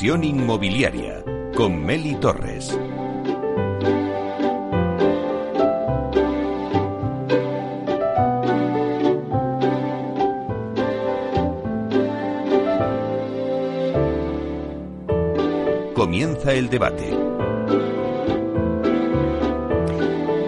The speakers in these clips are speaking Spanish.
Inmobiliaria con Meli Torres. Comienza el debate.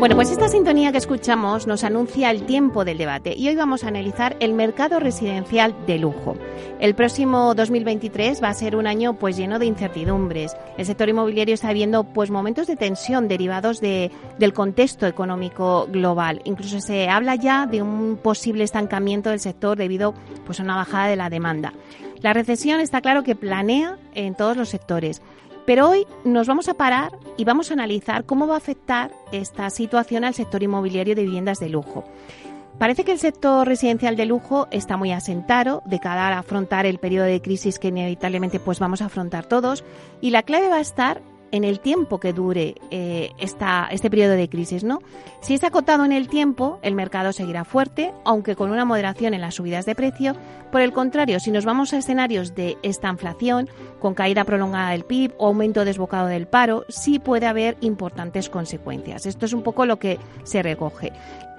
Bueno, pues esta sintonía que escuchamos nos anuncia el tiempo del debate y hoy vamos a analizar el mercado residencial de lujo. El próximo 2023 va a ser un año pues lleno de incertidumbres. El sector inmobiliario está viendo pues momentos de tensión derivados de, del contexto económico global. Incluso se habla ya de un posible estancamiento del sector debido pues a una bajada de la demanda. La recesión está claro que planea en todos los sectores. Pero hoy nos vamos a parar y vamos a analizar cómo va a afectar esta situación al sector inmobiliario de viviendas de lujo. Parece que el sector residencial de lujo está muy asentado de cara a afrontar el periodo de crisis que inevitablemente pues vamos a afrontar todos y la clave va a estar en el tiempo que dure eh, esta, este periodo de crisis, ¿no? Si es acotado en el tiempo, el mercado seguirá fuerte, aunque con una moderación en las subidas de precio. Por el contrario, si nos vamos a escenarios de esta inflación, con caída prolongada del PIB o aumento desbocado del paro, sí puede haber importantes consecuencias. Esto es un poco lo que se recoge.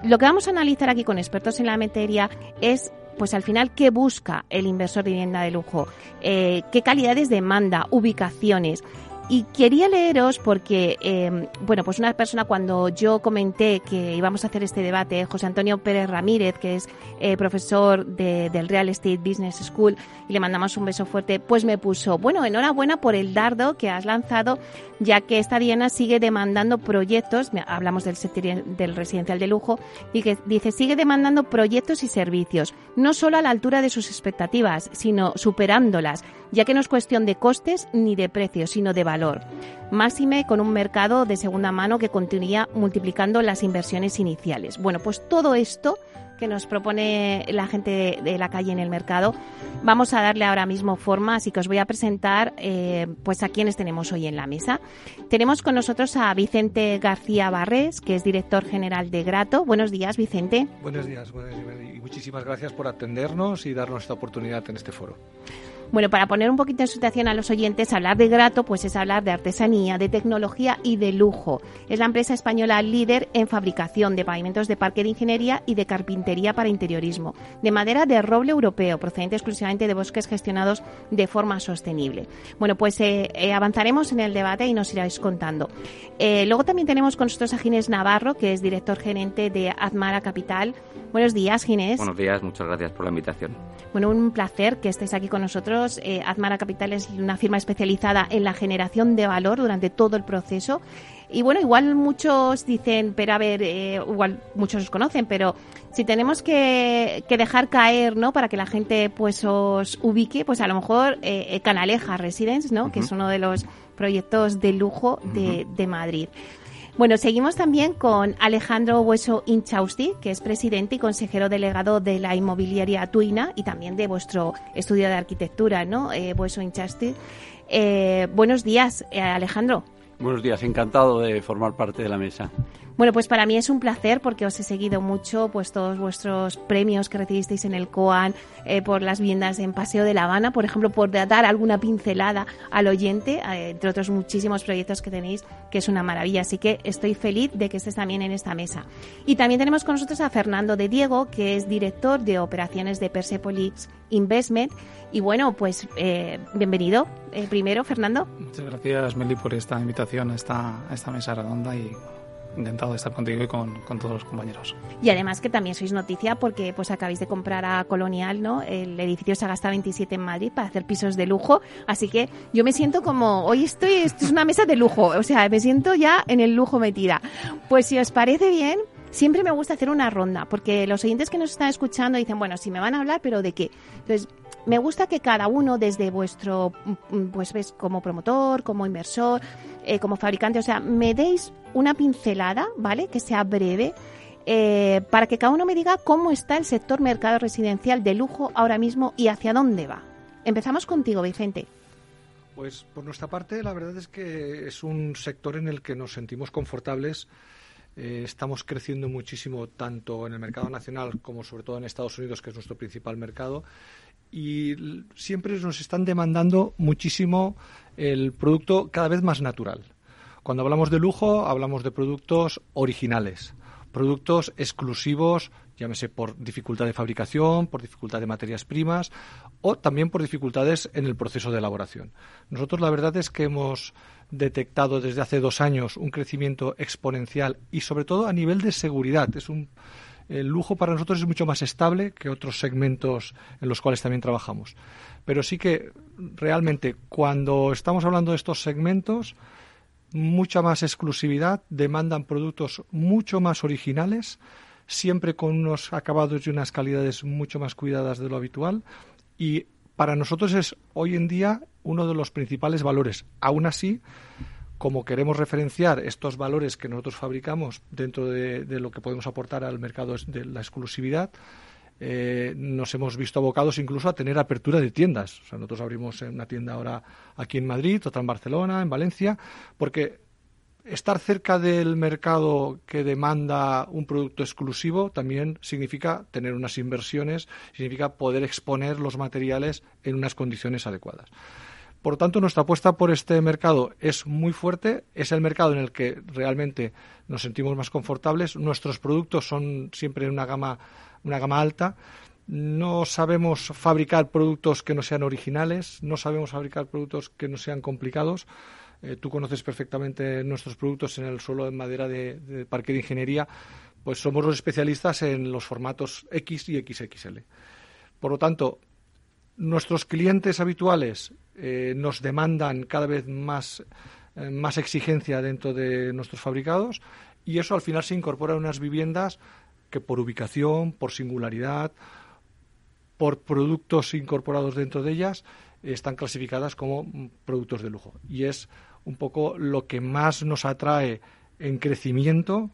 Lo que vamos a analizar aquí con expertos en la materia es pues al final, ¿qué busca el inversor de vivienda de lujo? Eh, ¿Qué calidades demanda? ¿Ubicaciones? Y quería leeros porque, eh, bueno, pues una persona cuando yo comenté que íbamos a hacer este debate, José Antonio Pérez Ramírez, que es eh, profesor de, del Real Estate Business School, y le mandamos un beso fuerte, pues me puso, bueno, enhorabuena por el dardo que has lanzado, ya que esta Diana sigue demandando proyectos, hablamos del, del residencial de lujo, y que dice, sigue demandando proyectos y servicios, no solo a la altura de sus expectativas, sino superándolas, ya que no es cuestión de costes ni de precios, sino de valor. Máxime con un mercado de segunda mano que continuaría multiplicando las inversiones iniciales. Bueno, pues todo esto que nos propone la gente de la calle en el mercado. Vamos a darle ahora mismo forma, así que os voy a presentar eh, pues a quienes tenemos hoy en la mesa. Tenemos con nosotros a Vicente García Barres, que es director general de Grato. Buenos días, Vicente. Buenos días, y muchísimas gracias por atendernos y darnos esta oportunidad en este foro. Bueno, para poner un poquito en situación a los oyentes, hablar de Grato pues es hablar de artesanía, de tecnología y de lujo. Es la empresa española líder en fabricación de pavimentos de parque de ingeniería y de carpintería para interiorismo, de madera de roble europeo, procedente exclusivamente de bosques gestionados de forma sostenible. Bueno, pues eh, eh, avanzaremos en el debate y nos iráis contando. Eh, luego también tenemos con nosotros a Ginés Navarro, que es director gerente de Azmara Capital. Buenos días, Ginés. Buenos días, muchas gracias por la invitación. Bueno, un placer que estés aquí con nosotros eh, Azmara Capital es una firma especializada en la generación de valor durante todo el proceso. Y bueno, igual muchos dicen, pero a ver, eh, igual muchos os conocen, pero si tenemos que, dejar caer, ¿no? Para que la gente pues os ubique, pues a lo mejor eh, Canaleja Residence, ¿no? Que es uno de los proyectos de lujo de, de Madrid. Bueno, seguimos también con Alejandro Hueso Inchausti, que es presidente y consejero delegado de la inmobiliaria Tuina y también de vuestro estudio de arquitectura, ¿no? Eh, Hueso Inchausti. Eh, buenos días, eh, Alejandro. Buenos días, encantado de formar parte de la mesa. Bueno, pues para mí es un placer porque os he seguido mucho, pues todos vuestros premios que recibisteis en el COAN, eh, por las viviendas en Paseo de La Habana, por ejemplo, por dar alguna pincelada al oyente, eh, entre otros muchísimos proyectos que tenéis, que es una maravilla. Así que estoy feliz de que estés también en esta mesa. Y también tenemos con nosotros a Fernando de Diego, que es director de operaciones de Persepolis Investment. Y bueno, pues eh, bienvenido primero, Fernando. Muchas gracias, Meli, por esta invitación a esta, a esta mesa redonda y encantado de estar contigo y con, todos los compañeros. Y además que también sois noticia porque pues acabáis de comprar a Colonial, ¿no? El edificio se ha gastado 27 en Madrid para hacer pisos de lujo, así que yo me siento como, hoy estoy, esto es una mesa de lujo, o sea, me siento ya en el lujo metida. Pues si os parece bien, siempre me gusta hacer una ronda, porque los oyentes que nos están escuchando dicen, bueno, si me van a hablar, pero ¿de qué? Entonces, me gusta que cada uno, desde vuestro, mm, pues ves, como promotor, como inversor, eh, como fabricante, o sea, me deis una pincelada, ¿vale? Que sea breve. Eh, para que cada uno me diga cómo está el sector mercado residencial de lujo ahora mismo y hacia dónde va. Empezamos contigo, Vicente. Pues por nuestra parte, la verdad es que es un sector en el que nos sentimos confortables. Eh, estamos creciendo muchísimo tanto en el mercado nacional como sobre todo en Estados Unidos, que es nuestro principal mercado y siempre nos están demandando muchísimo el producto cada vez más natural. Cuando hablamos de lujo, hablamos de productos originales, productos exclusivos, llámese por dificultad de fabricación, por dificultad de materias primas o también por dificultades en el proceso de elaboración. Nosotros la verdad es que hemos detectado desde hace dos años un crecimiento exponencial y sobre todo a nivel de seguridad. Es un el lujo para nosotros es mucho más estable que otros segmentos en los cuales también trabajamos. Pero sí que realmente cuando estamos hablando de estos segmentos, mucha más exclusividad, demandan productos mucho más originales, siempre con unos acabados y unas calidades mucho más cuidadas de lo habitual y para nosotros es hoy en día uno de los principales valores. Aún así, como queremos referenciar estos valores que nosotros fabricamos dentro de, lo que podemos aportar al mercado de la exclusividad, eh, nos hemos visto abocados incluso a tener apertura de tiendas. O sea, nosotros abrimos una tienda ahora aquí en Madrid, otra en Barcelona, en Valencia, porque estar cerca del mercado que demanda un producto exclusivo también significa tener unas inversiones, significa poder exponer los materiales en unas condiciones adecuadas. Por lo tanto, nuestra apuesta por este mercado es muy fuerte, es el mercado en el que realmente nos sentimos más confortables. Nuestros productos son siempre una gama, una gama alta. No sabemos fabricar productos que no sean originales, no sabemos fabricar productos que no sean complicados. Eh, tú conoces perfectamente nuestros productos en el suelo en madera de, de parque de ingeniería, pues somos los especialistas en los formatos X y XXL. Por lo tanto, nuestros clientes habituales eh, nos demandan cada vez más, eh, más exigencia dentro de nuestros fabricados y eso al final se incorpora en unas viviendas que por ubicación, por singularidad, por productos incorporados dentro de ellas, están clasificadas como productos de lujo. Y es un poco lo que más nos atrae en crecimiento,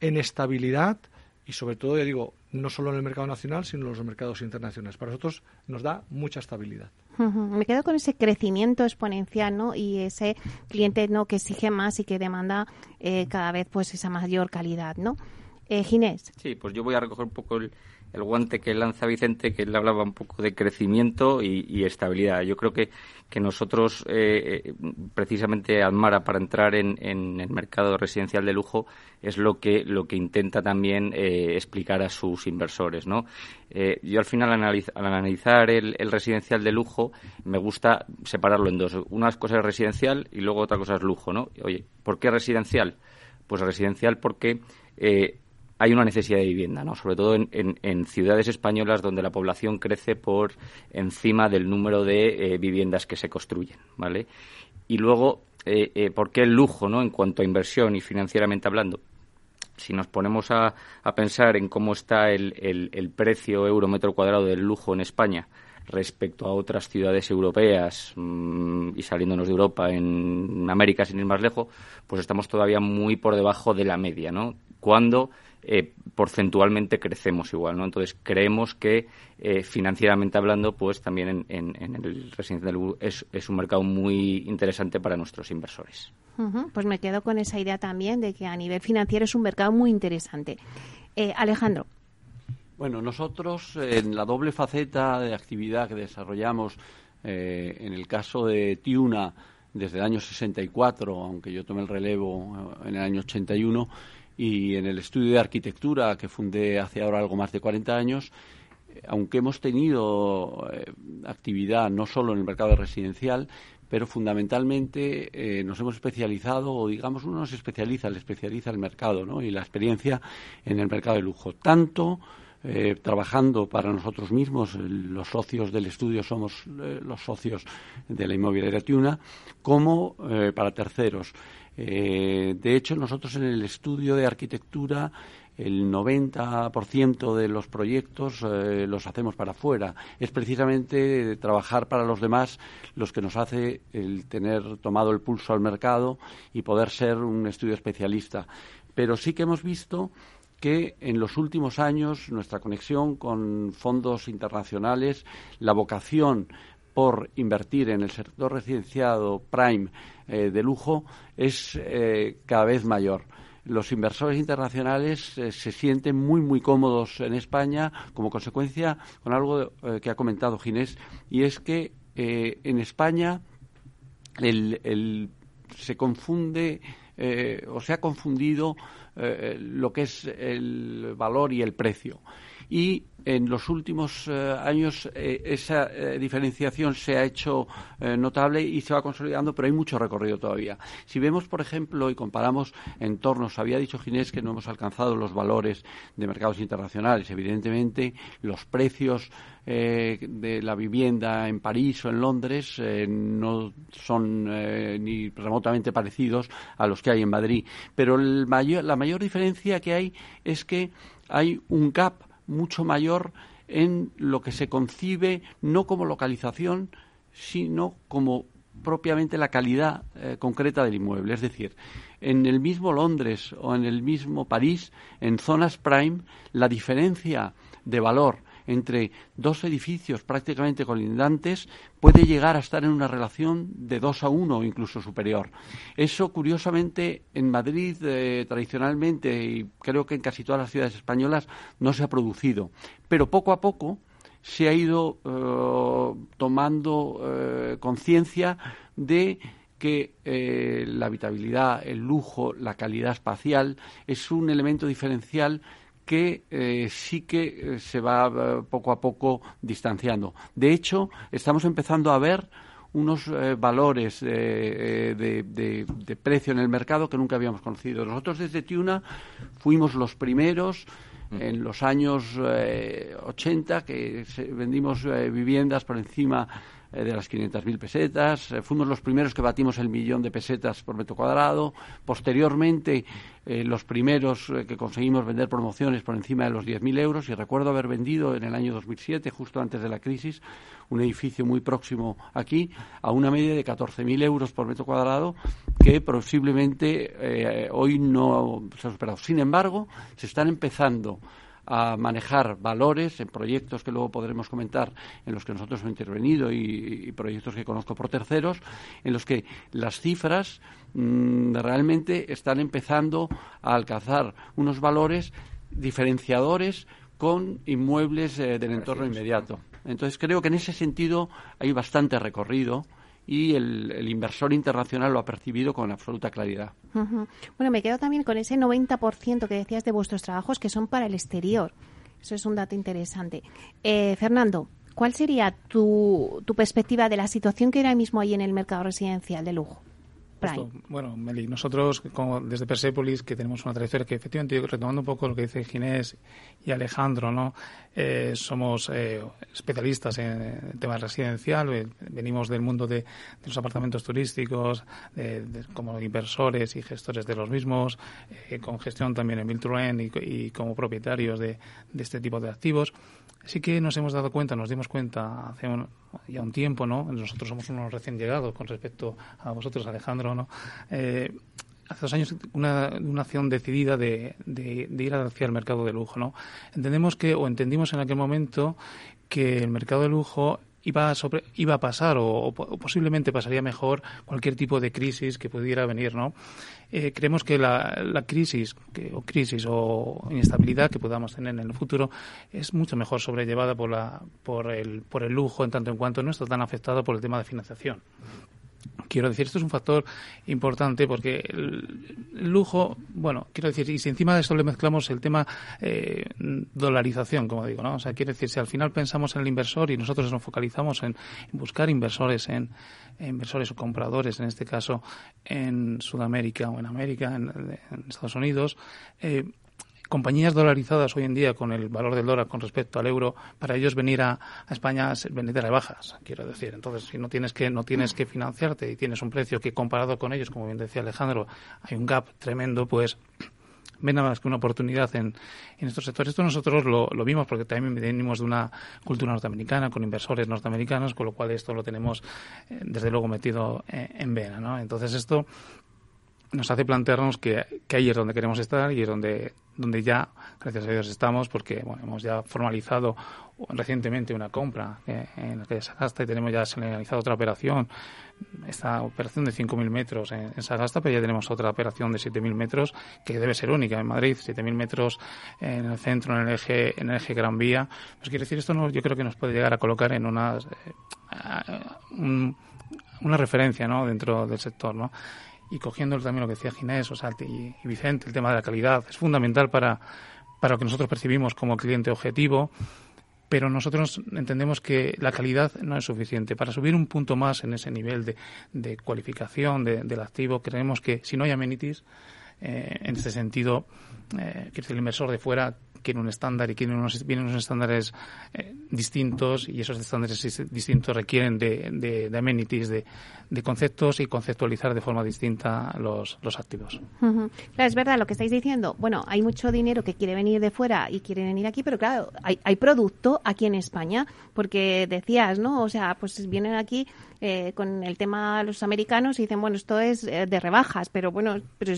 en estabilidad y sobre todo, ya digo, no solo en el mercado nacional, sino en los mercados internacionales. Para nosotros nos da mucha estabilidad. Me quedo con ese crecimiento exponencial, ¿no? Y ese cliente, ¿no? Que exige más y que demanda eh, cada vez, pues, esa mayor calidad, ¿no? Eh, Ginés. Sí, pues yo voy a recoger un poco el, el guante que lanza Vicente, que él hablaba un poco de crecimiento y, estabilidad. Yo creo que, que nosotros, eh, eh, precisamente Almara, para entrar en, el mercado residencial de lujo, es lo que, lo que intenta también eh, explicar a sus inversores. ¿no? yo al final, al analizar el, residencial de lujo, me gusta separarlo en dos. Una cosa es residencial y luego otra cosa es lujo. ¿no? Oye, ¿por qué residencial? Pues residencial porque hay una necesidad de vivienda, ¿no? sobre todo en, ciudades españolas donde la población crece por encima del número de eh, viviendas que se construyen. ¿vale? Y luego, eh, eh, ¿por qué el lujo ¿no? en cuanto a inversión y financieramente hablando? Si nos ponemos a, pensar en cómo está el, el precio euro metro cuadrado del lujo en España, respecto a otras ciudades europeas mm, y saliéndonos de Europa en América sin ir más lejos, pues estamos todavía muy por debajo de la media, ¿no? Cuando eh, porcentualmente crecemos igual, ¿no? Entonces creemos que eh, financieramente hablando, pues también en, el residencial es, es un mercado muy interesante para nuestros inversores. Pues me quedo con esa idea también de que a nivel financiero es un mercado muy interesante. Eh, Alejandro. Bueno, nosotros en la doble faceta de actividad que desarrollamos, en el caso de Tiuna, desde el año 64, aunque yo tomé el relevo en el año 81, y en el estudio de arquitectura que fundé hace ahora algo más de 40 años, eh, aunque hemos tenido eh, actividad no solo en el mercado residencial, pero fundamentalmente eh, nos hemos especializado, o digamos, uno no se especializa, le especializa el mercado ¿no? y la experiencia en el mercado de lujo. Tanto trabajando para nosotros mismos, los socios del estudio somos los socios de la inmobiliaria Tiuna, como para terceros. Eh, de hecho, nosotros en el estudio de arquitectura el 90% de los proyectos eh, los hacemos para afuera. Es precisamente trabajar para los demás los que nos hace el tener tomado el pulso al mercado y poder ser un estudio especialista. Pero sí que hemos visto que en los últimos años nuestra conexión con fondos internacionales, la vocación por invertir en el sector residenciado prime eh, de lujo es eh, cada vez mayor. Los inversores internacionales eh, se sienten muy, muy cómodos en España como consecuencia con algo que ha comentado Ginés, y es que en España se confunde o se ha confundido lo que es el valor y el precio y en los últimos eh, años eh, esa eh, diferenciación se ha hecho notable y se va consolidando, pero hay mucho recorrido todavía. Si vemos, por ejemplo, y comparamos entornos, había dicho Ginés que no hemos alcanzado los valores de mercados internacionales. Evidentemente, los precios de la vivienda en París o en Londres no son ni remotamente parecidos a los que hay en Madrid. Pero la mayor diferencia que hay es que hay un gap mucho mayor en lo que se concibe no como localización, sino como propiamente la calidad eh, concreta del inmueble. Es decir, en el mismo Londres o en el mismo París, en zonas prime, la diferencia de valor entre dos edificios prácticamente colindantes puede llegar a estar en una relación de dos a uno o incluso superior. Eso, curiosamente, en Madrid eh, tradicionalmente y creo que en casi todas las ciudades españolas no se ha producido. Pero poco a poco se ha ido eh, tomando eh, conciencia de que la habitabilidad, el lujo, la calidad espacial es un elemento diferencial que eh, sí que eh, se va eh, poco a poco distanciando. De hecho, estamos empezando a ver unos valores de, de, precio en el mercado que nunca habíamos conocido. Nosotros desde Tiuna fuimos los primeros mm. en los años 80 que vendimos viviendas por encima eh, de las 500.000 pesetas. Eh, fuimos los primeros que batimos el millón de pesetas por metro cuadrado. Posteriormente, eh, los primeros que conseguimos vender promociones por encima de los 10.000 euros. Y recuerdo haber vendido en el año 2007, justo antes de la crisis, un edificio muy próximo aquí a una media de 14.000 euros por metro cuadrado que posiblemente hoy no se ha superado. Sin embargo, se están empezando a manejar valores en proyectos que luego podremos comentar en los que nosotros hemos intervenido y, proyectos que conozco por terceros, en los que las cifras mm, realmente están empezando a alcanzar unos valores diferenciadores con inmuebles eh, del entorno inmediato. Entonces creo que en ese sentido hay bastante recorrido y el, inversor internacional lo ha percibido con absoluta claridad. Bueno, me quedo también con ese 90% que decías de vuestros trabajos que son para el exterior. Eso es un dato interesante. Eh, Fernando, ¿cuál sería tu, tu perspectiva de la situación que ahora mismo hay en el mercado residencial de lujo? Bueno, Meli, nosotros como desde Persepolis, que tenemos una trayectoria que efectivamente, retomando un poco lo que dice Ginés y Alejandro, ¿no? Eh, somos eh, especialistas en, el tema residencial, eh, venimos del mundo de, los apartamentos turísticos, como inversores y gestores de los mismos, con gestión también en Build y, y como propietarios de, de este tipo de activos sí que nos hemos dado cuenta, nos dimos cuenta hace ya un tiempo, ¿no? Nosotros somos unos recién llegados con respecto a vosotros, Alejandro, ¿no? Eh, hace dos años una, una acción decidida de, de, ir hacia el mercado de lujo. ¿no? Entendemos que, o entendimos en aquel momento, que el mercado de lujo iba a, sobre, iba a pasar o, posiblemente pasaría mejor cualquier tipo de crisis que pudiera venir, ¿no? Eh, creemos que la, la crisis que, o crisis o inestabilidad que podamos tener en el futuro es mucho mejor sobrellevada por, la, por, el, por el lujo en tanto en cuanto no está tan afectado por el tema de financiación. Quiero decir, esto es un factor importante porque el, lujo, bueno, quiero decir, y si encima de esto le mezclamos el tema eh, dolarización, como digo, ¿no? O sea, quiero decir, si al final pensamos en el inversor y nosotros nos focalizamos en, buscar inversores, en, inversores o compradores, en este caso en Sudamérica o en América, en, Estados Unidos, eh, compañías dolarizadas hoy en día con el valor del dólar con respecto al euro, para ellos venir a, España es venir de rebajas, quiero decir. Entonces, si no tienes que no tienes que financiarte y tienes un precio que comparado con ellos, como bien decía Alejandro, hay un gap tremendo, pues ven nada más que una oportunidad en, en estos sectores. Esto nosotros lo, vimos porque también venimos de una cultura norteamericana con inversores norteamericanos, con lo cual esto lo tenemos eh, desde luego metido eh, en vena. ¿no? Entonces esto nos hace plantearnos que, que, ahí es donde queremos estar y es donde, donde ya, gracias a Dios, estamos, porque bueno, hemos ya formalizado recientemente una compra eh, en la calle Sagasta y tenemos ya señalizado otra operación, esta operación de 5.000 metros en, Sagasta, pero ya tenemos otra operación de 7.000 metros que debe ser única en Madrid, 7.000 metros en el centro, en el eje, en el eje Gran Vía. Pues quiere decir, esto no, yo creo que nos puede llegar a colocar en una, eh, una referencia ¿no? dentro del sector. ¿no? Y cogiendo también lo que decía Ginés o sea, y, Vicente, el tema de la calidad, es fundamental para, para lo que nosotros percibimos como cliente objetivo, pero nosotros entendemos que la calidad no es suficiente. Para subir un punto más en ese nivel de, de cualificación del activo, creemos que si no hay amenities, eh, en este sentido, eh, que el inversor de fuera quiere un estándar y quieren unos, vienen unos estándares eh, distintos y esos estándares distintos requieren de, de, amenities, de, de, conceptos y conceptualizar de forma distinta los, los activos. es verdad lo que estáis diciendo. Bueno, hay mucho dinero que quiere venir de fuera y quiere venir aquí, pero claro, hay, hay producto aquí en España, porque decías, ¿no? O sea, pues vienen aquí eh, con el tema los americanos y dicen, bueno, esto es eh, de rebajas, pero bueno, pero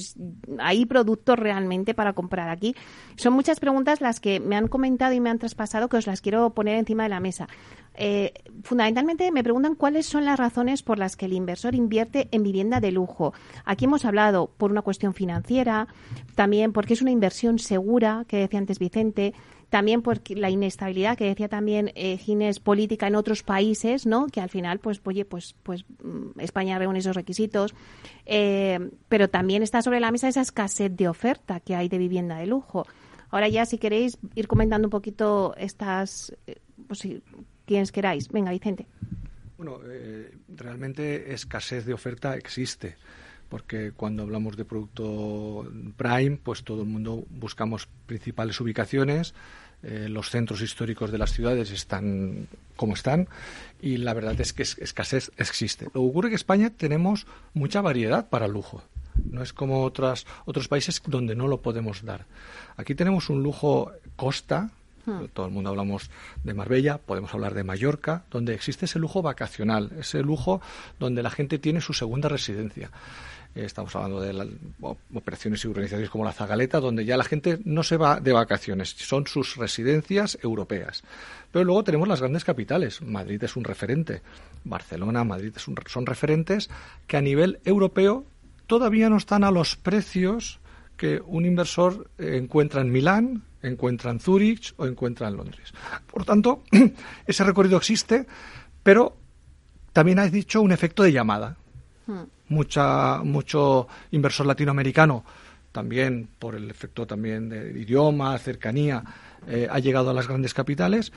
hay productos realmente para comprar aquí. Son muchas preguntas las que me han comentado y me han traspasado que os las quiero poner encima de la mesa. Eh, fundamentalmente me preguntan cuáles son las razones por las que el inversor invierte en vivienda de lujo. Aquí hemos hablado por una cuestión financiera, también porque es una inversión segura, que decía antes Vicente, también por la inestabilidad que decía también eh, Ginés política en otros países, ¿no? Que al final, pues, oye, pues, pues mm, España reúne esos requisitos, eh, pero también está sobre la mesa esa escasez de oferta que hay de vivienda de lujo. Ahora ya, si queréis ir comentando un poquito estas, eh, pues si quienes queráis. Venga, Vicente. Bueno, eh, realmente escasez de oferta existe porque cuando hablamos de producto prime, pues todo el mundo buscamos principales ubicaciones, eh, los centros históricos de las ciudades están como están y la verdad es que escasez existe. Lo que ocurre es que en España tenemos mucha variedad para lujo. No es como otras, otros países donde no lo podemos dar. Aquí tenemos un lujo costa, hmm. todo el mundo hablamos de Marbella, podemos hablar de Mallorca, donde existe ese lujo vacacional, ese lujo donde la gente tiene su segunda residencia. Estamos hablando de operaciones y organizaciones como la Zagaleta, donde ya la gente no se va de vacaciones, son sus residencias europeas. Pero luego tenemos las grandes capitales. Madrid es un referente, Barcelona, Madrid son referentes que a nivel europeo todavía no están a los precios que un inversor encuentra en Milán, encuentra en Zúrich o encuentra en Londres. Por tanto, ese recorrido existe, pero también has dicho un efecto de llamada. Mucha, mucho inversor latinoamericano, también por el efecto también de idioma, cercanía, eh, ha llegado a las grandes capitales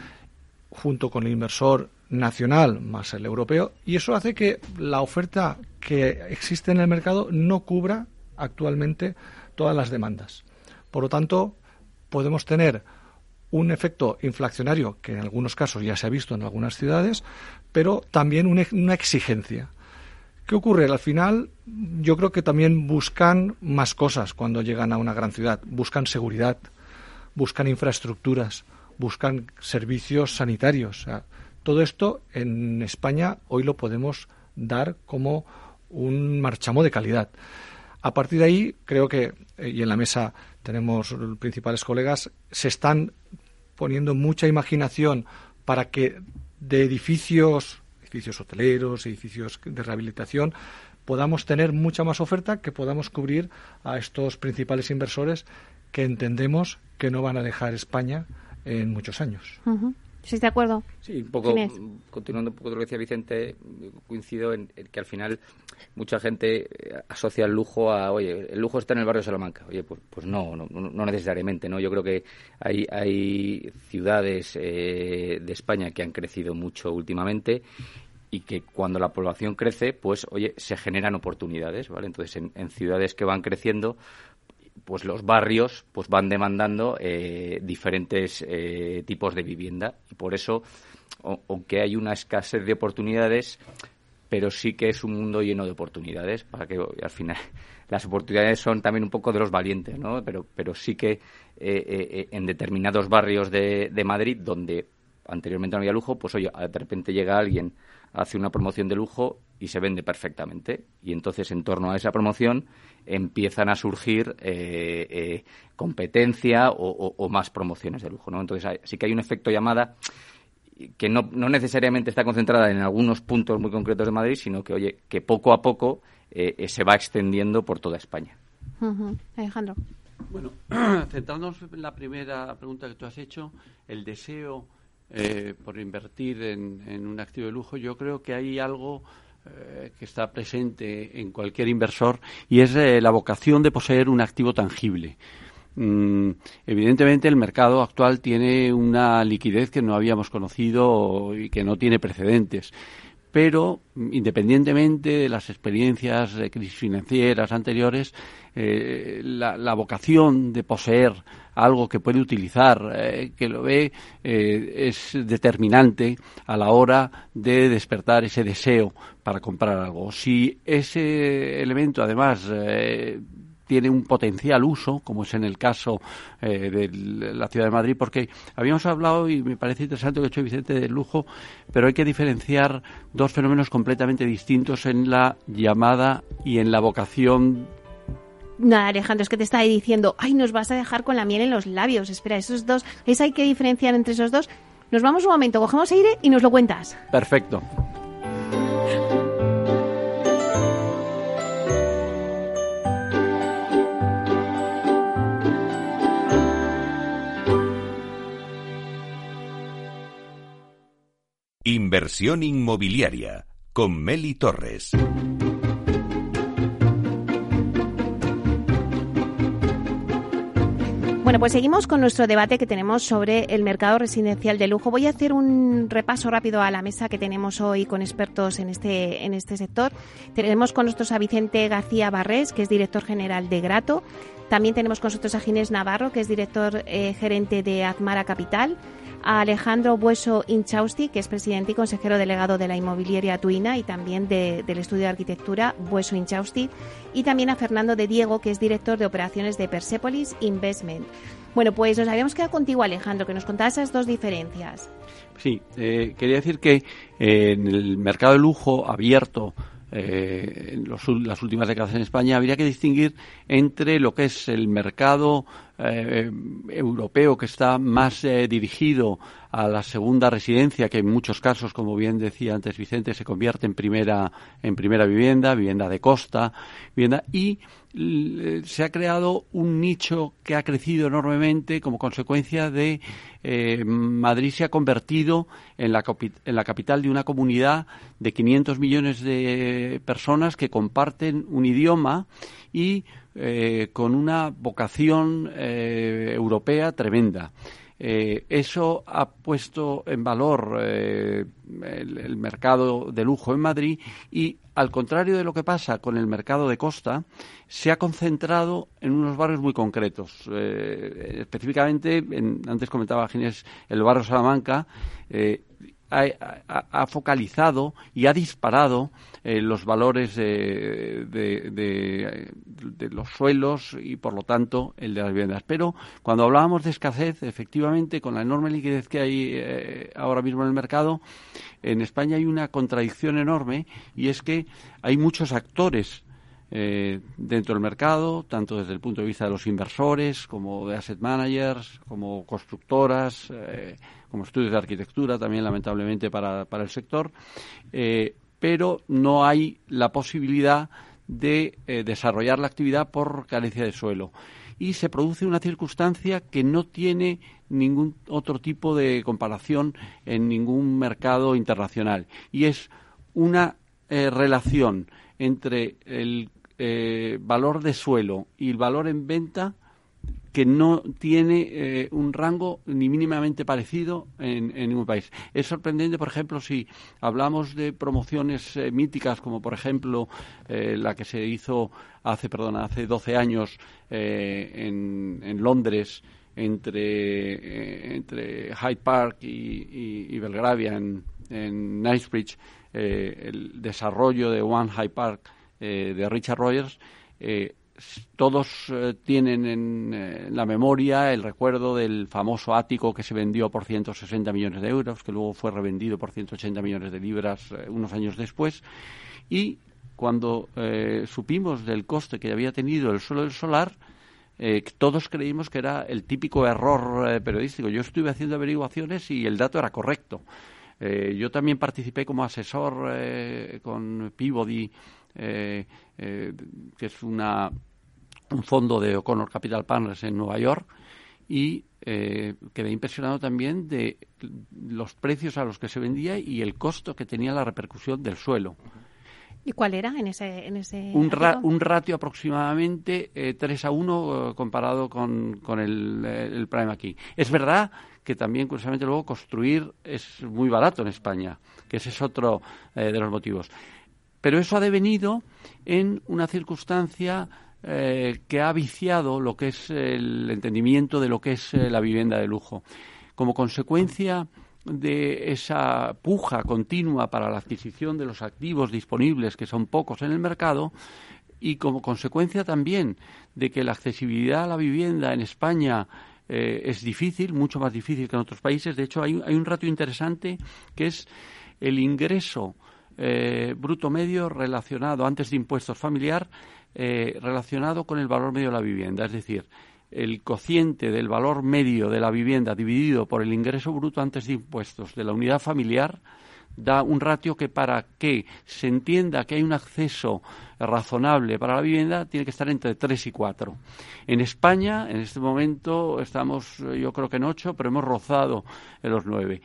junto con el inversor nacional más el europeo y eso hace que la oferta que existe en el mercado no cubra actualmente todas las demandas. Por lo tanto, podemos tener un efecto inflacionario que en algunos casos ya se ha visto en algunas ciudades, pero también una exigencia. ¿Qué ocurre? Al final yo creo que también buscan más cosas cuando llegan a una gran ciudad. Buscan seguridad, buscan infraestructuras, buscan servicios sanitarios. todo esto en España hoy lo podemos dar como un marchamo de calidad. A partir de ahí, creo que, eh, y en la mesa tenemos principales colegas, se están poniendo mucha imaginación para que de edificios, edificios hoteleros, edificios de rehabilitación, podamos tener mucha más oferta, que podamos cubrir a estos principales inversores que entendemos que no van a dejar España en muchos años. ¿Estás de acuerdo? Sí, un poco, continuando un poco de lo que decía Vicente, coincido en, que al final mucha gente eh, asocia el lujo a, oye, el lujo está en el barrio de Salamanca. Oye, pues, pues no, no, necesariamente, ¿no? Yo creo que hay, hay ciudades eh, de España que han crecido mucho últimamente y que cuando la población crece, pues, oye, se generan oportunidades, ¿vale? Entonces, en, en ciudades que van creciendo, pues los barrios pues van demandando eh, diferentes eh, tipos de vivienda. Y por eso aunque hay una escasez de oportunidades pero sí que es un mundo lleno de oportunidades para que al final las oportunidades son también un poco de los valientes no pero pero sí que eh, en determinados barrios de, de Madrid donde anteriormente no había lujo pues oye de repente llega alguien hace una promoción de lujo y se vende perfectamente. Y entonces, en torno a esa promoción, empiezan a surgir eh, eh, competencia o, más promociones de lujo. ¿no? Entonces, sí que hay un efecto llamada que no, no, necesariamente está concentrada en algunos puntos muy concretos de Madrid, sino que, oye, que poco a poco eh, se va extendiendo por toda España. Alejandro. Bueno, centrándonos en la primera pregunta que tú has hecho, el deseo eh, por invertir en, un activo de lujo, yo creo que hay algo eh, que está presente en cualquier inversor y es eh, la vocación de poseer un activo tangible. Mm, evidentemente el mercado actual tiene una liquidez que no habíamos conocido y que no tiene precedentes pero independientemente de las experiencias de crisis financieras anteriores, la, vocación de poseer algo que puede utilizar, eh, que lo ve, eh, es determinante a la hora de despertar ese deseo para comprar algo. Si ese elemento, además, eh, tiene un potencial uso, como es en el caso de la ciudad de Madrid, porque habíamos hablado, y me parece interesante lo que ha hecho Vicente del lujo, pero hay que diferenciar dos fenómenos completamente distintos en la llamada y en la vocación Nada, Alejandro, es que te está diciendo, ay, nos vas a dejar con la miel en los labios. Espera, esos dos, ¿es hay que diferenciar entre esos dos? Nos vamos un momento, cogemos aire y nos lo cuentas. Perfecto. Inversión inmobiliaria con Meli Torres. Bueno, pues seguimos con nuestro debate que tenemos sobre el mercado residencial de lujo. Voy a hacer un repaso rápido a la mesa que tenemos hoy con expertos en este, en este sector. Tenemos con nosotros a Vicente García Barrés, que es director general de Grato. También tenemos con nosotros a Ginés Navarro, que es director eh, gerente de Azmara Capital a Alejandro Bueso Inchausti, que es presidente y consejero delegado de la inmobiliaria Tuina y también del estudio de arquitectura Bueso Inchausti, y también a Fernando de Diego, que es director de operaciones de Persepolis Investment. Bueno, pues nos habíamos quedado contigo, Alejandro, que nos contaba esas dos diferencias. Sí, eh, quería decir que en el mercado de lujo abierto, eh, en las últimas décadas en España, habría que distinguir entre lo que es el mercado eh, europeo que está más eh, dirigido a la segunda residencia, que en muchos casos, como bien decía antes Vicente, se convierte en primera, en primera vivienda, vivienda de costa, vivienda, y se ha creado un nicho que ha crecido enormemente como consecuencia de eh, Madrid se ha convertido en la, en la capital de una comunidad de 500 millones de personas que comparten un idioma y eh, con una vocación eh, europea tremenda. Eh, eso ha puesto en valor el, mercado de lujo en Madrid y, al contrario de lo que pasa con el mercado de costa, se ha concentrado en unos barrios muy concretos. específicamente, antes comentaba Ginés, el barrio Salamanca ha, focalizado y ha disparado eh, los valores de, de, los suelos y, por lo tanto, el de las viviendas. Pero cuando hablábamos de escasez, efectivamente, con la enorme liquidez que hay eh, ahora mismo en el mercado, en España hay una contradicción enorme y es que hay muchos actores eh, dentro del mercado, tanto desde el punto de vista de los inversores, como de asset managers, como constructoras, eh, como estudios de arquitectura, también lamentablemente para, para el sector, eh, pero no hay la posibilidad de desarrollar la actividad por carencia de suelo. Y se produce una circunstancia que no tiene ningún otro tipo de comparación en ningún mercado internacional, y es una relación entre el eh, valor de suelo y el valor en venta que no tiene eh, un rango ni mínimamente parecido en, ningún país. Es sorprendente, por ejemplo, si hablamos de promociones eh, míticas, como por ejemplo la que se hizo hace, perdona, hace 12 años en, Londres entre, entre Hyde Park y, Belgravia en, en Knightsbridge, el desarrollo de One Hyde Park eh, de Richard Rogers, eh, todos eh, tienen en, la memoria el recuerdo del famoso ático que se vendió por 160 millones de euros, que luego fue revendido por 180 millones de libras unos años después. Y cuando supimos del coste que había tenido el suelo del solar, todos creímos que era el típico error periodístico. Yo estuve haciendo averiguaciones y el dato era correcto. yo también participé como asesor con Peabody eh, eh, que es una, un fondo de O'Connor Capital Partners en Nueva York, y eh, quedé impresionado también de los precios a los que se vendía y el costo que tenía la repercusión del suelo. ¿Y cuál era en ese, en ese un, un ratio aproximadamente eh, 3 a 1 comparado con, con el, el, Prime aquí. Es verdad que también, curiosamente, luego construir es muy barato en España, que ese es otro de los motivos. Pero eso ha devenido en una circunstancia eh, que ha viciado lo que es el entendimiento de lo que es eh, la vivienda de lujo. Como consecuencia de esa puja continua para la adquisición de los activos disponibles, que son pocos en el mercado, y como consecuencia también de que la accesibilidad a la vivienda en España eh, es difícil, mucho más difícil que en otros países. De hecho, hay, hay un rato interesante que es el ingreso eh, bruto medio relacionado, antes de impuestos familiar, eh, relacionado con el valor medio de la vivienda. Es decir, el cociente del valor medio de la vivienda dividido por el ingreso bruto antes de impuestos de la unidad familiar da un ratio que para que se entienda que hay un acceso razonable para la vivienda tiene que estar entre 3 y 4. En España, en este momento, estamos yo creo que en 8, pero hemos rozado en los 9.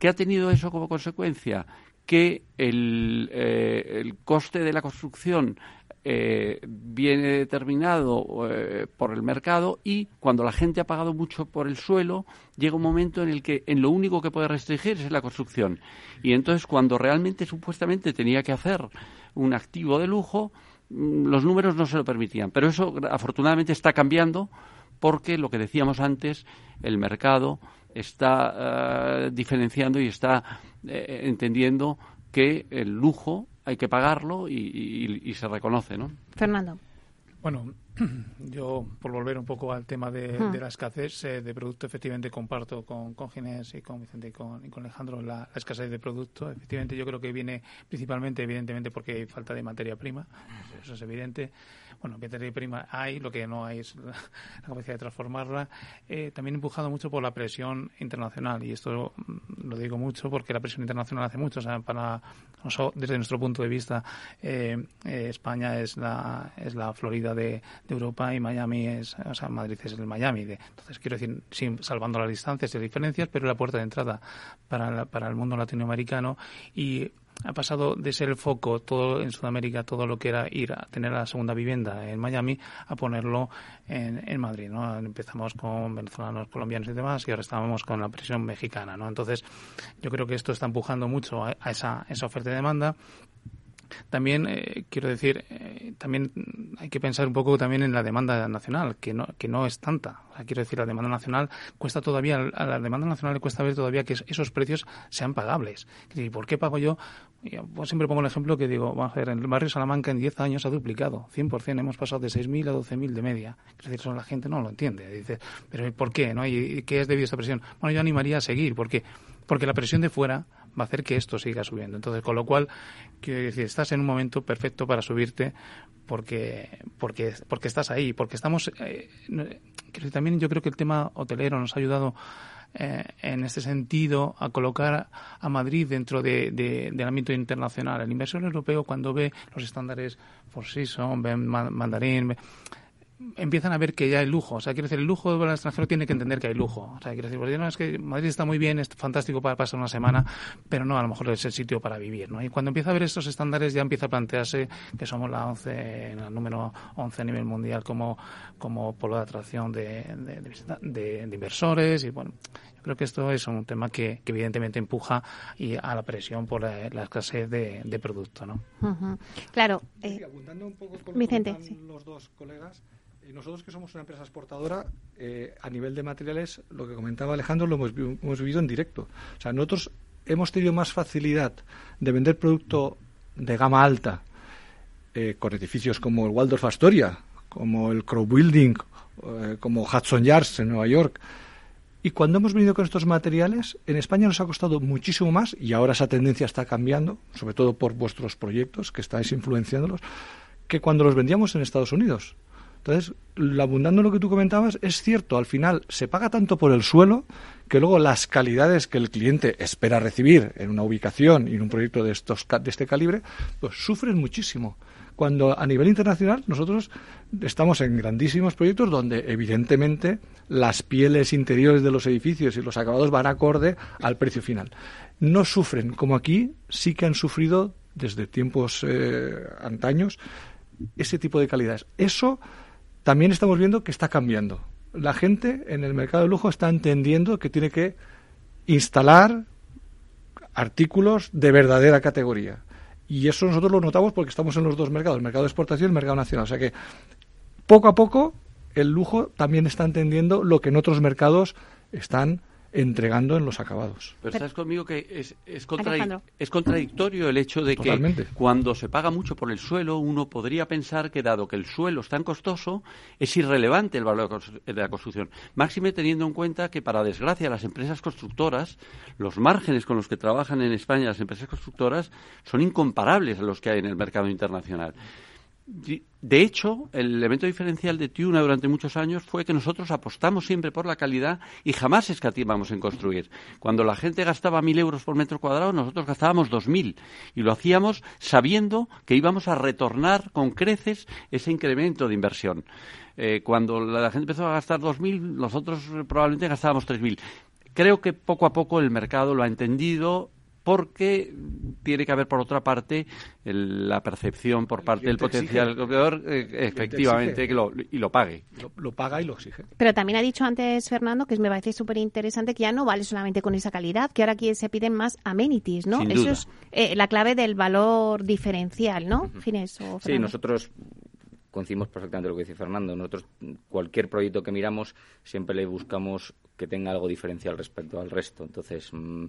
¿Qué ha tenido eso como consecuencia? Que el, eh, el coste de la construcción eh, viene determinado eh, por el mercado y cuando la gente ha pagado mucho por el suelo, llega un momento en el que en lo único que puede restringir es la construcción. Y entonces cuando realmente supuestamente tenía que hacer un activo de lujo, mm, los números no se lo permitían. Pero eso afortunadamente está cambiando porque lo que decíamos antes, el mercado está diferenciando y está eh, entendiendo que el lujo hay que pagarlo y, se reconoce, ¿no? Fernando. Bueno, yo, por volver un poco al tema de, la escasez eh, de producto, efectivamente comparto con, con Ginés y con Vicente y con, Alejandro la, escasez de producto. Efectivamente, yo creo que viene principalmente, evidentemente, porque hay falta de materia prima, eso es evidente. Bueno, materia prima hay, lo que no hay es la, capacidad de transformarla. Eh, también empujado mucho por la presión internacional, y esto lo digo mucho porque la presión internacional hace mucho. O sea, para desde nuestro punto de vista, eh, España es la, es la Florida de, Europa y Miami es, o sea, Madrid es el Miami. De, entonces, quiero decir, sin, salvando las distancias y diferencias, pero la puerta de entrada para, para el mundo latinoamericano y ha pasado de ser el foco todo en Sudamérica, todo lo que era ir a tener la segunda vivienda en Miami, a ponerlo en, en Madrid. ¿no? Empezamos con venezolanos, colombianos y demás, y ahora estamos con la presión mexicana. ¿no? Entonces, yo creo que esto está empujando mucho a, esa, esa oferta y demanda. También eh, quiero decir, eh, también hay que pensar un poco también en la demanda nacional, que no, que no es tanta. quiero decir, la demanda nacional cuesta todavía, la demanda nacional le cuesta ver todavía que esos precios sean pagables. ¿Y por qué pago yo? Pues siempre pongo el ejemplo que digo, vamos a ver, en el barrio Salamanca en 10 años ha duplicado, 100%, hemos pasado de 6.000 a 12.000 de media. Es decir, eso la gente no lo entiende. Dice, pero ¿por qué? ¿no? ¿Y qué es debido a esta presión? Bueno, yo animaría a seguir, porque porque la presión de fuera va a hacer que esto siga subiendo. Entonces, con lo cual, quiero decir, estás en un momento perfecto para subirte porque porque porque estás ahí, porque estamos eh, también yo creo que el tema hotelero nos ha ayudado eh, en este sentido a colocar a Madrid dentro de, del ámbito internacional. El inversor europeo cuando ve los estándares Four Seasons, ven Mandarín, empiezan a ver que ya hay lujo. O sea, quiero decir, el lujo del extranjero tiene que entender que hay lujo. O sea, quiero decir, porque no es que Madrid está muy bien, es fantástico para pasar una semana, pero no, a lo mejor es el sitio para vivir, ¿no? Y cuando empieza a ver estos estándares ya empieza a plantearse que somos la 11, el número 11 a nivel mundial como, como polo de atracción de, de, de, inversores y bueno, yo creo que esto es un tema que, evidentemente empuja y a la presión por la, escasez de, producto, ¿no? Claro. Eh, un poco con Vicente, los dos colegas, y nosotros que somos una empresa exportadora, eh, a nivel de materiales, lo que comentaba Alejandro lo hemos, hemos vivido en directo. O sea, nosotros hemos tenido más facilidad de vender producto de gama alta eh, con edificios como el Waldorf Astoria, como el Crow Building, eh, como Hudson Yards en Nueva York. Y cuando hemos venido con estos materiales, en España nos ha costado muchísimo más, y ahora esa tendencia está cambiando, sobre todo por vuestros proyectos que estáis influenciándolos, que cuando los vendíamos en Estados Unidos. Entonces, abundando lo que tú comentabas, es cierto, al final se paga tanto por el suelo que luego las calidades que el cliente espera recibir en una ubicación y en un proyecto de, estos, de este calibre, pues sufren muchísimo. Cuando a nivel internacional nosotros estamos en grandísimos proyectos donde evidentemente las pieles interiores de los edificios y los acabados van acorde al precio final. No sufren, como aquí sí que han sufrido desde tiempos eh, antaños ese tipo de calidades. Eso también estamos viendo que está cambiando. La gente en el mercado de lujo está entendiendo que tiene que instalar artículos de verdadera categoría. Y eso nosotros lo notamos porque estamos en los dos mercados, el mercado de exportación y el mercado nacional. O sea que poco a poco el lujo también está entendiendo lo que en otros mercados están entregando en los acabados. Pero estás conmigo que es, es, contradictorio el hecho de que cuando se paga mucho por el suelo, uno podría pensar que dado que el suelo es tan costoso, es irrelevante el valor de la construcción. Máxime teniendo en cuenta que, para desgracia, las empresas constructoras, los márgenes con los que trabajan en España las empresas constructoras son incomparables a los que hay en el mercado internacional. De hecho, el elemento diferencial de Tuna durante muchos años fue que nosotros apostamos siempre por la calidad y jamás escatimamos en construir. Cuando la gente gastaba mil euros por metro cuadrado, nosotros gastábamos dos mil y lo hacíamos sabiendo que íbamos a retornar con creces ese incremento de inversión. Eh, cuando la gente empezó a gastar dos mil, nosotros probablemente gastábamos tres mil. Creo que poco a poco el mercado lo ha entendido porque tiene que haber, por otra parte, la percepción por parte del potencial comprador, eh, efectivamente, que lo, y lo pague. Lo, paga y lo exige. Pero también ha dicho antes Fernando, que me parece súper interesante, que ya no vale solamente con esa calidad, que ahora aquí se piden más amenities, ¿no? Eso es eh, la clave del valor diferencial, ¿no? sí, nosotros coincidimos perfectamente lo que dice Fernando. Nosotros, cualquier proyecto que miramos, siempre le buscamos que tenga algo diferencial respecto al resto. Entonces, mm,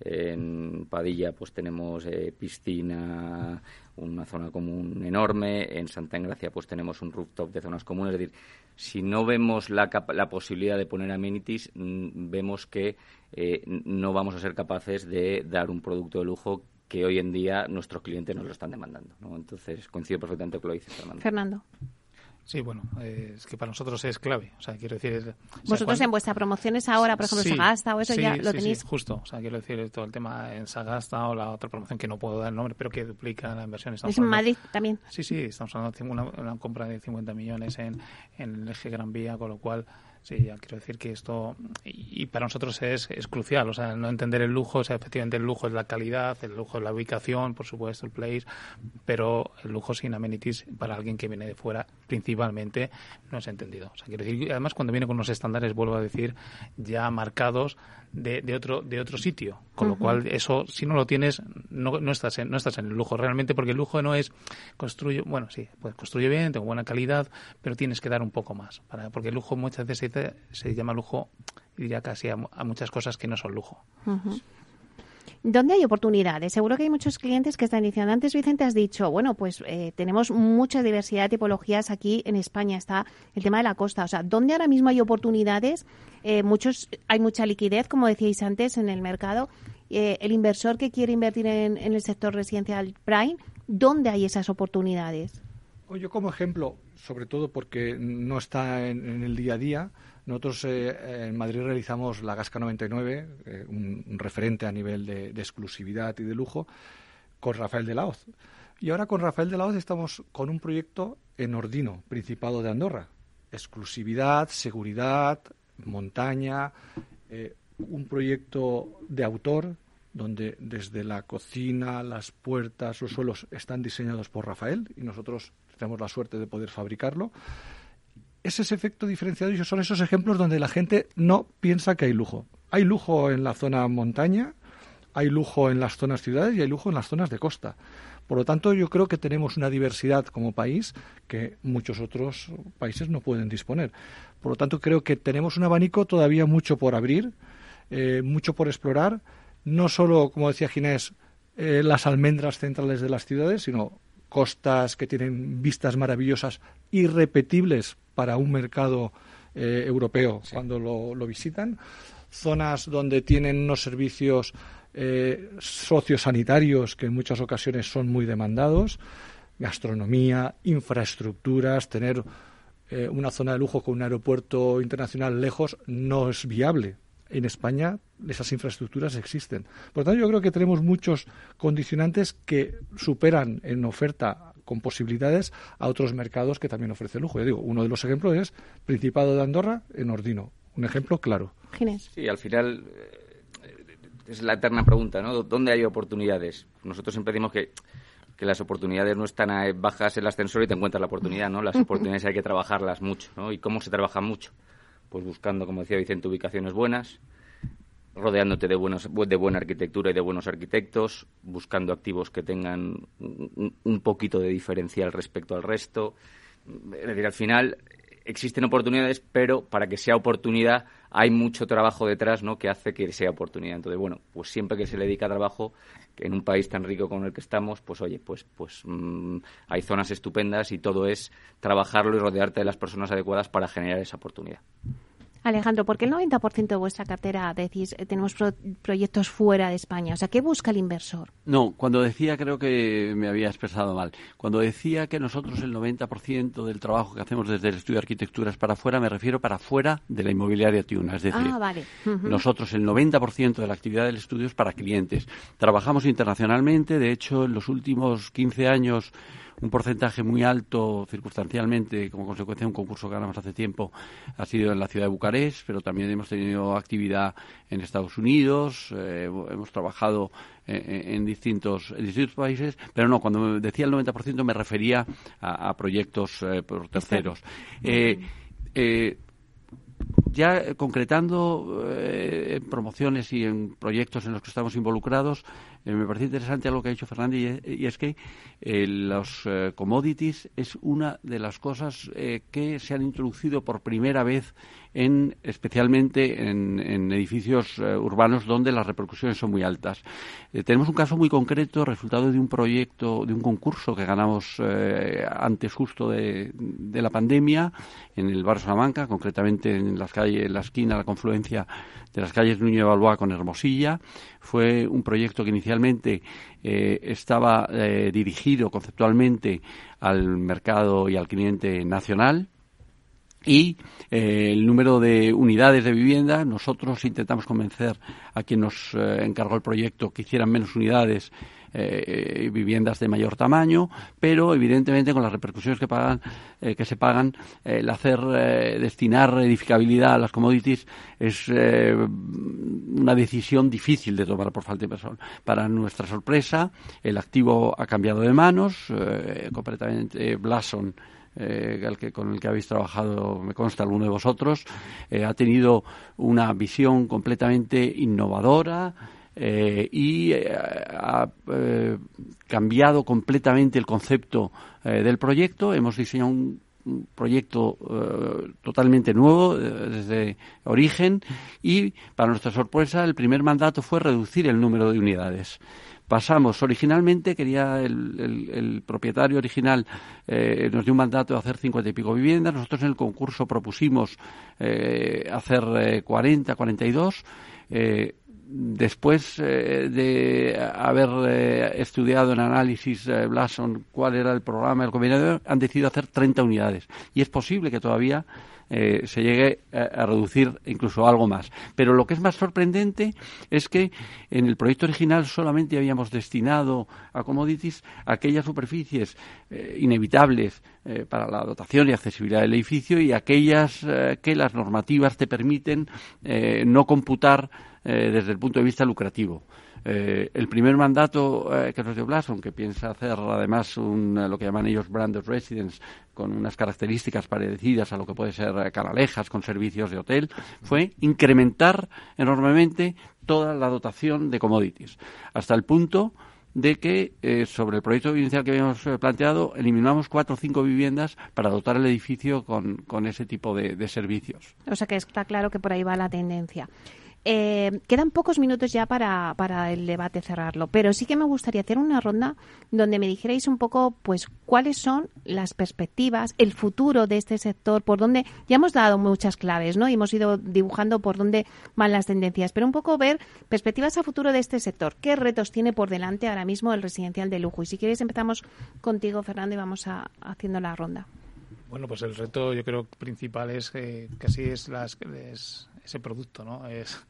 en Padilla pues tenemos eh, piscina, una zona común enorme. En Santa Engracia pues tenemos un rooftop de zonas comunes. Es decir, si no vemos la, la posibilidad de poner amenities, mm, vemos que eh, no vamos a ser capaces de dar un producto de lujo que hoy en día nuestros clientes nos lo están demandando. Entonces, coincido perfectamente con lo que dice Fernando. Fernando. Sí, bueno, es que para nosotros es clave. O sea, quiero decir. Vosotros en vuestras promociones ahora, por ejemplo, Sagasta o eso ya lo tenéis. Sí, justo. O sea, quiero decir todo el tema en Sagasta o la otra promoción que no puedo dar el nombre, pero que duplica la inversión. es en Madrid también. Sí, sí, estamos hablando de una, una compra de 50 millones en, en el eje Gran Vía, con lo cual Sí, quiero decir que esto, y, para nosotros es, es, crucial, o sea, no entender el lujo, o sea, efectivamente el lujo es la calidad, el lujo es la ubicación, por supuesto, el place, pero el lujo sin amenities para alguien que viene de fuera, principalmente, no es entendido. O sea, quiero decir, además cuando viene con unos estándares, vuelvo a decir, ya marcados de, de otro, de otro sitio, con lo cual eso, si no lo tienes, no, no, estás en, no estás en el lujo. Realmente, porque el lujo no es construyo, bueno, sí, pues construye bien, tengo buena calidad, pero tienes que dar un poco más, para, porque el lujo muchas veces se llama lujo, diría casi a, muchas cosas que no son lujo. ¿Dónde hay oportunidades? Seguro que hay muchos clientes que están diciendo. Antes, Vicente, has dicho, bueno, pues eh, tenemos mucha diversidad de tipologías aquí en España. Está el tema de la costa. O sea, ¿dónde ahora mismo hay oportunidades? Eh, muchos, hay mucha liquidez, como decíais antes, en el mercado. eh, el inversor que quiere invertir en, el sector residencial prime, ¿dónde hay esas oportunidades? Yo como ejemplo, sobre todo porque no está en, el día a día, nosotros eh, en Madrid realizamos la Gasca 99, eh, un, referente a nivel de, exclusividad y de lujo, con Rafael de la Hoz. Y ahora con Rafael de la Hoz estamos con un proyecto en Ordino, Principado de Andorra. Exclusividad, seguridad, montaña, eh, un proyecto de autor donde desde la cocina, las puertas, los suelos están diseñados por Rafael y nosotros tenemos la suerte de poder fabricarlo. Es ese efecto diferenciado y son esos ejemplos donde la gente no piensa que hay lujo. Hay lujo en la zona montaña, hay lujo en las zonas ciudades y hay lujo en las zonas de costa. Por lo tanto, yo creo que tenemos una diversidad como país que muchos otros países no pueden disponer. Por lo tanto, creo que tenemos un abanico todavía mucho por abrir, eh, mucho por explorar, no solo, como decía Ginés, eh, las almendras centrales de las ciudades, sino costas que tienen vistas maravillosas, irrepetibles para un mercado eh, europeo cuando lo, visitan, zonas donde tienen unos servicios eh, sociosanitarios que en muchas ocasiones son muy demandados, gastronomía, infraestructuras, tener eh, una zona de lujo con un aeropuerto internacional lejos no es viable en España esas infraestructuras existen. Por lo tanto, yo creo que tenemos muchos condicionantes que superan en oferta con posibilidades a otros mercados que también ofrecen lujo. Ya digo, uno de los ejemplos es Principado de Andorra en Ordino. Un ejemplo claro. Sí, al final eh, es la eterna pregunta, ¿no? ¿Dónde hay oportunidades? Nosotros siempre decimos que que las oportunidades no están bajas el ascensor y te encuentras la oportunidad, ¿no? Las oportunidades hay que trabajarlas mucho, ¿no? ¿Y cómo se trabaja mucho? Pues buscando, como decía Vicente, ubicaciones buenas, rodeándote de, buenos, de buena arquitectura y de buenos arquitectos, buscando activos que tengan un, poquito de diferencial respecto al resto. Es decir, al final existen oportunidades, pero para que sea oportunidad hay mucho trabajo detrás ¿no? que hace que sea oportunidad. Entonces, bueno, pues siempre que se le dedica trabajo, en un país tan rico como el que estamos, pues oye, pues, pues mm, hay zonas estupendas y todo es trabajarlo y rodearte de las personas adecuadas para generar esa oportunidad. Alejandro, ¿por qué el 90% de vuestra cartera decís eh, tenemos proyectos fuera de España? O sea, ¿qué busca el inversor? No, cuando decía, creo que me había expresado mal. Cuando decía que nosotros el 90% del trabajo que hacemos desde el estudio de arquitectura es para afuera, me refiero para fuera de la inmobiliaria Tiuna. Es decir, ah, nosotros el 90% de la actividad del estudio es para clientes. Trabajamos internacionalmente, de hecho, en los últimos 15 años un porcentaje muy alto circunstancialmente como consecuencia de un concurso que ganamos hace tiempo ha sido en la ciudad de Bucarest, pero también hemos tenido actividad en Estados Unidos, eh, hemos trabajado en, distintos, en distintos países, pero no, cuando decía el 90% me refería a, proyectos eh, por terceros. Eh, ya concretando en promociones y en proyectos en los que estamos involucrados, eh, me parece interesante algo que ha dicho Fernández y, es que eh, los eh, commodities es una de las cosas que se han introducido por primera vez en, especialmente en, edificios urbanos donde las repercusiones son muy altas. tenemos un caso muy concreto, resultado de un proyecto, de un concurso que ganamos antes justo de, la pandemia en el barrio Salamanca, concretamente en las calles, la esquina, la confluencia de las calles Nuño de Balboa con Hermosilla. Fue un proyecto que inicialmente eh, estaba eh, dirigido conceptualmente al mercado y al cliente nacional, y eh, el número de unidades de vivienda, nosotros intentamos convencer a quien nos encargó el proyecto que hicieran menos unidades eh, viviendas de mayor tamaño, pero evidentemente con las repercusiones que pagan, eh, que se pagan, el hacer eh, destinar edificabilidad a las commodities es una decisión difícil de tomar por falta de persona. Para nuestra sorpresa, el activo ha cambiado de manos, completamente Blason que, con el que habéis trabajado, me consta, alguno de vosotros, ha tenido una visión completamente innovadora, eh, y eh, ha eh, cambiado completamente el concepto del proyecto. Hemos diseñado un, proyecto totalmente nuevo desde origen y, para nuestra sorpresa, el primer mandato fue reducir el número de unidades pasamos. Originalmente quería el, propietario original nos dio un mandato de hacer cincuenta y pico viviendas. Nosotros en el concurso propusimos hacer cuarenta, cuarenta y dos después de haber estudiado en análisis Blason cuál era el programa del combinador, han decidido hacer 30 unidades. Y es posible que todavía eh, se llegue a, reducir incluso algo más. Pero lo que es más sorprendente es que en el proyecto original solamente habíamos destinado a commodities aquellas superficies eh, inevitables eh, para la dotación y accesibilidad del edificio y aquellas que las normativas te permiten no computar desde el punto de vista lucrativo. Eh, el primer mandato eh, que nos dio Blason, que piensa hacer además un, lo que llaman ellos branded residence, con unas características parecidas a lo que puede ser Canalejas con servicios de hotel, fue incrementar enormemente toda la dotación de commodities, hasta el punto de que eh, sobre el proyecto inicial que habíamos planteado eliminamos cuatro o cinco viviendas para dotar el edificio con, con ese tipo de servicios. O sea que está claro que por ahí va la tendencia. Eh, quedan pocos minutos ya para, para, el debate cerrarlo, pero sí que me gustaría hacer una ronda donde me dijerais un poco, pues, cuáles son las perspectivas, el futuro de este sector, por dónde ya hemos dado muchas claves, ¿no? Y hemos ido dibujando por dónde van las tendencias, pero un poco ver perspectivas a futuro de este sector. ¿Qué retos tiene por delante ahora mismo el residencial de lujo? Y si quieres empezamos contigo, Fernando, y vamos a, haciendo la ronda. Bueno, pues el reto yo creo principal es que casi es las es ese producto, ¿no? Es,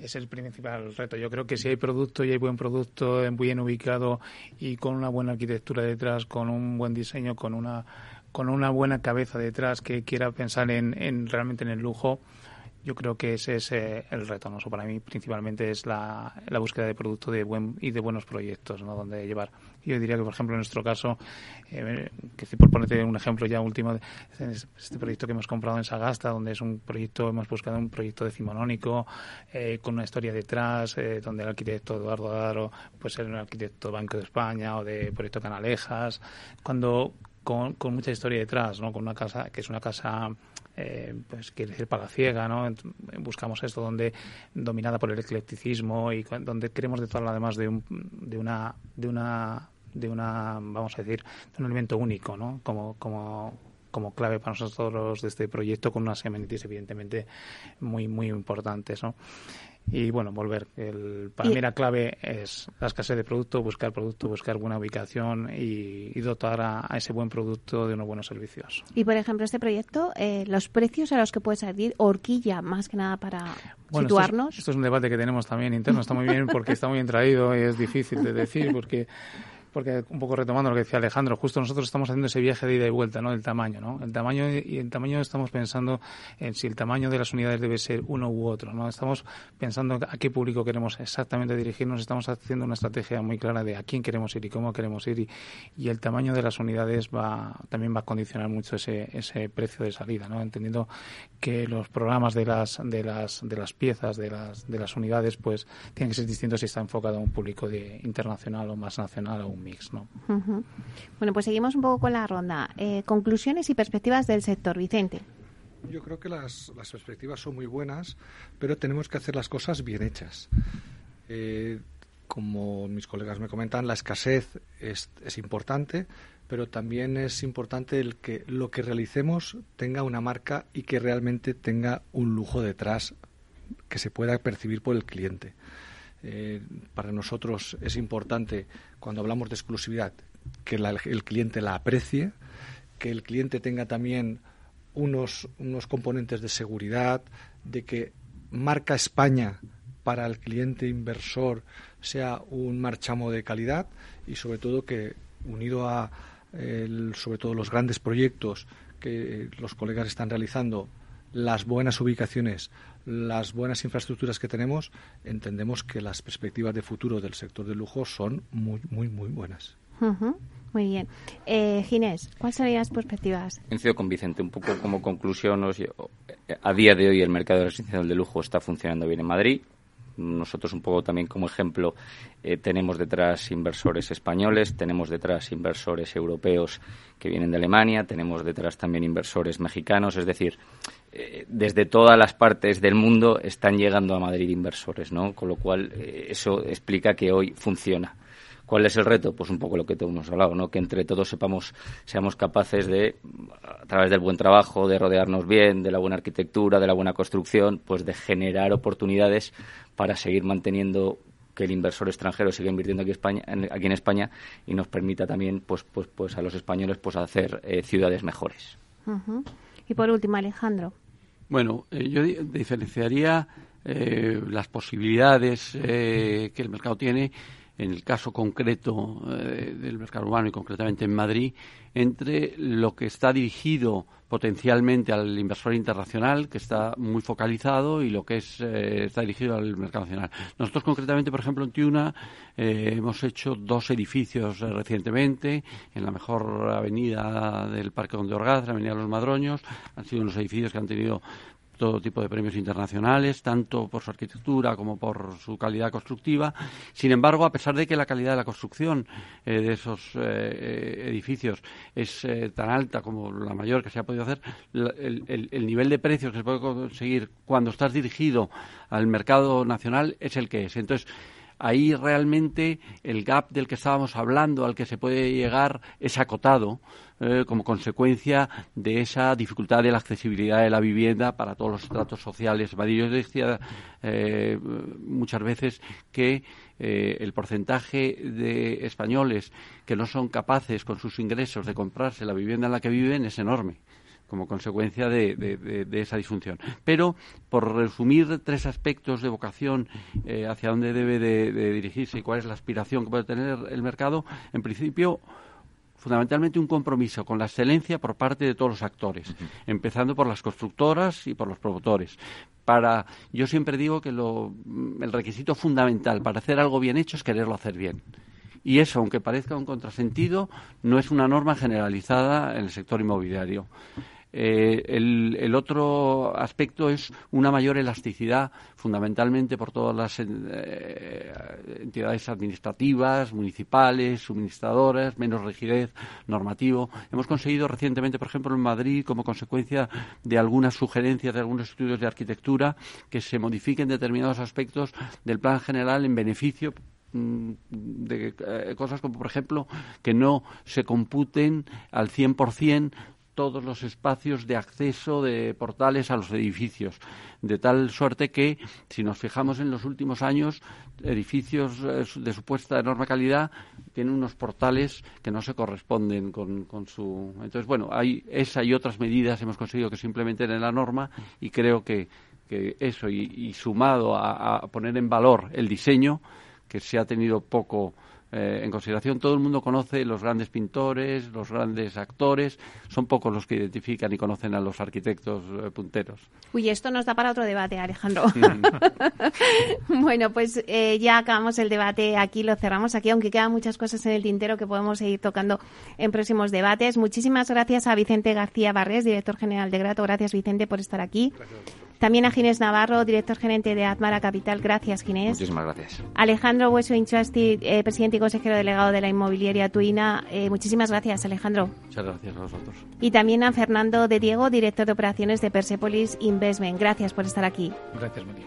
es el principal reto. Yo creo que si hay producto y hay buen producto bien ubicado y con una buena arquitectura detrás, con un buen diseño, con una con una buena cabeza detrás que quiera pensar en, en realmente en el lujo, yo creo que ese es eh, el reto. ¿no? para mí principalmente es la, la, búsqueda de producto de buen, y de buenos proyectos ¿no? donde llevar. Yo diría que, por ejemplo, en nuestro caso, eh, que por ponerte un ejemplo ya último, este proyecto que hemos comprado en Sagasta, donde es un proyecto, hemos buscado un proyecto decimonónico eh, con una historia detrás, donde el arquitecto Eduardo Adaro puede ser un arquitecto Banco de España o de Proyecto Canalejas, cuando con, con mucha historia detrás, ¿no? con una casa que es una casa eh, pues quiere decir ciega, ¿no? Buscamos esto donde dominada por el eclecticismo y donde queremos de todo además de, un, de una de una de una vamos a decir de un elemento único, ¿no? Como como como clave para nosotros de este proyecto con unas amenities evidentemente muy muy importantes, ¿no? Y bueno, volver. El, para mí la clave es la escasez de producto, buscar producto, buscar buena ubicación y, dotar a, ese buen producto de unos buenos servicios. Y por ejemplo, este proyecto, eh, los precios a los que puede salir, horquilla más que nada para situarnos. esto es, un debate que tenemos también interno, está muy bien porque está muy bien traído y es difícil de decir porque porque un poco retomando lo que decía Alejandro, justo nosotros estamos haciendo ese viaje de ida y vuelta, ¿no? El tamaño, ¿no? El tamaño y el tamaño estamos pensando en si el tamaño de las unidades debe ser uno u otro, ¿no? Estamos pensando a qué público queremos exactamente dirigirnos, estamos haciendo una estrategia muy clara de a quién queremos ir y cómo queremos ir y, y el tamaño de las unidades va también va a condicionar mucho ese, ese precio de salida, ¿no? Entendiendo que los programas de las de las de las piezas de las de las unidades pues tienen que ser distintos si está enfocado a un público de internacional o más nacional o un mix, ¿no? Bueno, pues seguimos un poco con la ronda. Eh, conclusiones y perspectivas del sector, Vicente. Yo creo que las, las, perspectivas son muy buenas, pero tenemos que hacer las cosas bien hechas. Eh, como mis colegas me comentan, la escasez es, es, importante, pero también es importante el que lo que realicemos tenga una marca y que realmente tenga un lujo detrás que se pueda percibir por el cliente. Eh, para nosotros es importante, cuando hablamos de exclusividad, que el cliente la aprecie, que el cliente tenga también unos, unos componentes de seguridad, de que marca España para el cliente inversor sea un marchamo de calidad y sobre todo que unido a sobre todo los grandes proyectos que los colegas están realizando, las buenas ubicaciones, las buenas infraestructuras que tenemos, entendemos que las perspectivas de futuro del sector del lujo son muy, muy, muy buenas. Muy bien. Eh, Ginés, ¿cuáles serían las perspectivas? Coincido con Vicente. Un poco como conclusión, a día de hoy el mercado residencial de lujo está funcionando bien en Madrid. Nosotros un poco también como ejemplo eh, tenemos detrás inversores españoles, tenemos detrás inversores europeos que vienen de Alemania, tenemos detrás también inversores mexicanos, es decir, eh, desde todas las partes del mundo están llegando a Madrid inversores, ¿no? Con lo cual eh, eso explica que hoy funciona. ¿Cuál es el reto? Pues un poco lo que todos hemos hablado, ¿no? Que entre todos sepamos, seamos capaces de a través del buen trabajo, de rodearnos bien, de la buena arquitectura, de la buena construcción, pues de generar oportunidades para seguir manteniendo que el inversor extranjero siga invirtiendo aquí, España, aquí en España y nos permita también pues, pues, pues a los españoles pues hacer eh, ciudades mejores. Y por último, Alejandro. Bueno, eh, yo diferenciaría eh, las posibilidades que el mercado tiene en el caso concreto del mercado urbano y concretamente en Madrid, entre lo que está dirigido potencialmente al inversor internacional, que está muy focalizado, y lo que es, eh, está dirigido al mercado nacional. Nosotros, concretamente, por ejemplo, en Tiuna, eh, hemos hecho dos edificios eh, recientemente, en la mejor avenida del Parque Donde Orgaz, la Avenida Los Madroños. Han sido unos edificios que han tenido todo tipo de premios internacionales, tanto por su arquitectura como por su calidad constructiva. Sin embargo, a pesar de que la calidad de la construcción eh, de esos eh, edificios es eh, tan alta como la mayor que se ha podido hacer, el, nivel de precios que se puede conseguir cuando estás dirigido al mercado nacional es el que es. Entonces, ahí realmente el gap del que estábamos hablando, al que se puede llegar, es acotado eh, como consecuencia de esa dificultad de la accesibilidad de la vivienda para todos los estratos sociales. Yo decía eh, muchas veces que eh, el porcentaje de españoles que no son capaces con sus ingresos de comprarse la vivienda en la que viven es enorme como consecuencia de, esa disfunción. Pero, por resumir tres aspectos de vocación hacia dónde debe de dirigirse y cuál es la aspiración que puede tener el mercado, en principio, fundamentalmente un compromiso con la excelencia por parte de todos los actores, empezando por las constructoras y por los promotores. Para, yo siempre digo que lo, el requisito fundamental para hacer algo bien hecho es quererlo hacer bien. Y eso, aunque parezca un contrasentido, no es una norma generalizada en el sector inmobiliario. Eh, el, otro aspecto es una mayor elasticidad, fundamentalmente por todas las eh, entidades administrativas, municipales, suministradoras, menos rigidez normativo. Hemos conseguido recientemente, por ejemplo, en Madrid, como consecuencia de algunas sugerencias de algunos estudios de arquitectura, que se modifiquen determinados aspectos del plan general en beneficio mm, de eh, cosas como, por ejemplo, que no se computen al 100% todos los espacios de acceso de portales a los edificios, de tal suerte que, si nos fijamos en los últimos años, edificios eh, de supuesta enorme calidad tienen unos portales que no se corresponden con, su. Entonces, bueno, hay esa y otras medidas hemos conseguido que se implementen en la norma y creo que, que eso, y, sumado a poner en valor el diseño, que se ha tenido poco eh, en consideración. Todo el mundo conoce los grandes pintores, los grandes actores, son pocos los que identifican y conocen a los arquitectos eh, punteros. Uy, esto nos da para otro debate, Alejandro. bueno, pues eh, ya acabamos el debate aquí, lo cerramos aquí, aunque quedan muchas cosas en el tintero que podemos seguir tocando en próximos debates. Muchísimas gracias a Vicente García Barres, director general de Grato. Gracias, Vicente, por estar aquí. También a Ginés Navarro, director gerente de Atmara Capital. Gracias, Ginés. Muchísimas gracias. Alejandro Hueso Inchasti, eh, presidente y consejero delegado de la inmobiliaria Tuina. Eh, muchísimas gracias, Alejandro. Muchas gracias a vosotros. Y también a Fernando de Diego, director de operaciones de Persepolis Investment. Gracias por estar aquí. Gracias, María.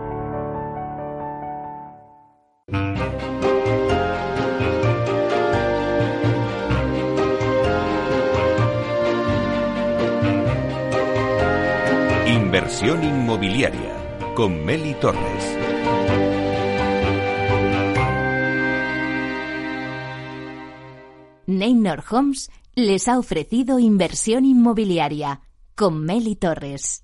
Inversión inmobiliaria con Meli Torres. Neynor Homes les ha ofrecido inversión inmobiliaria con Meli Torres.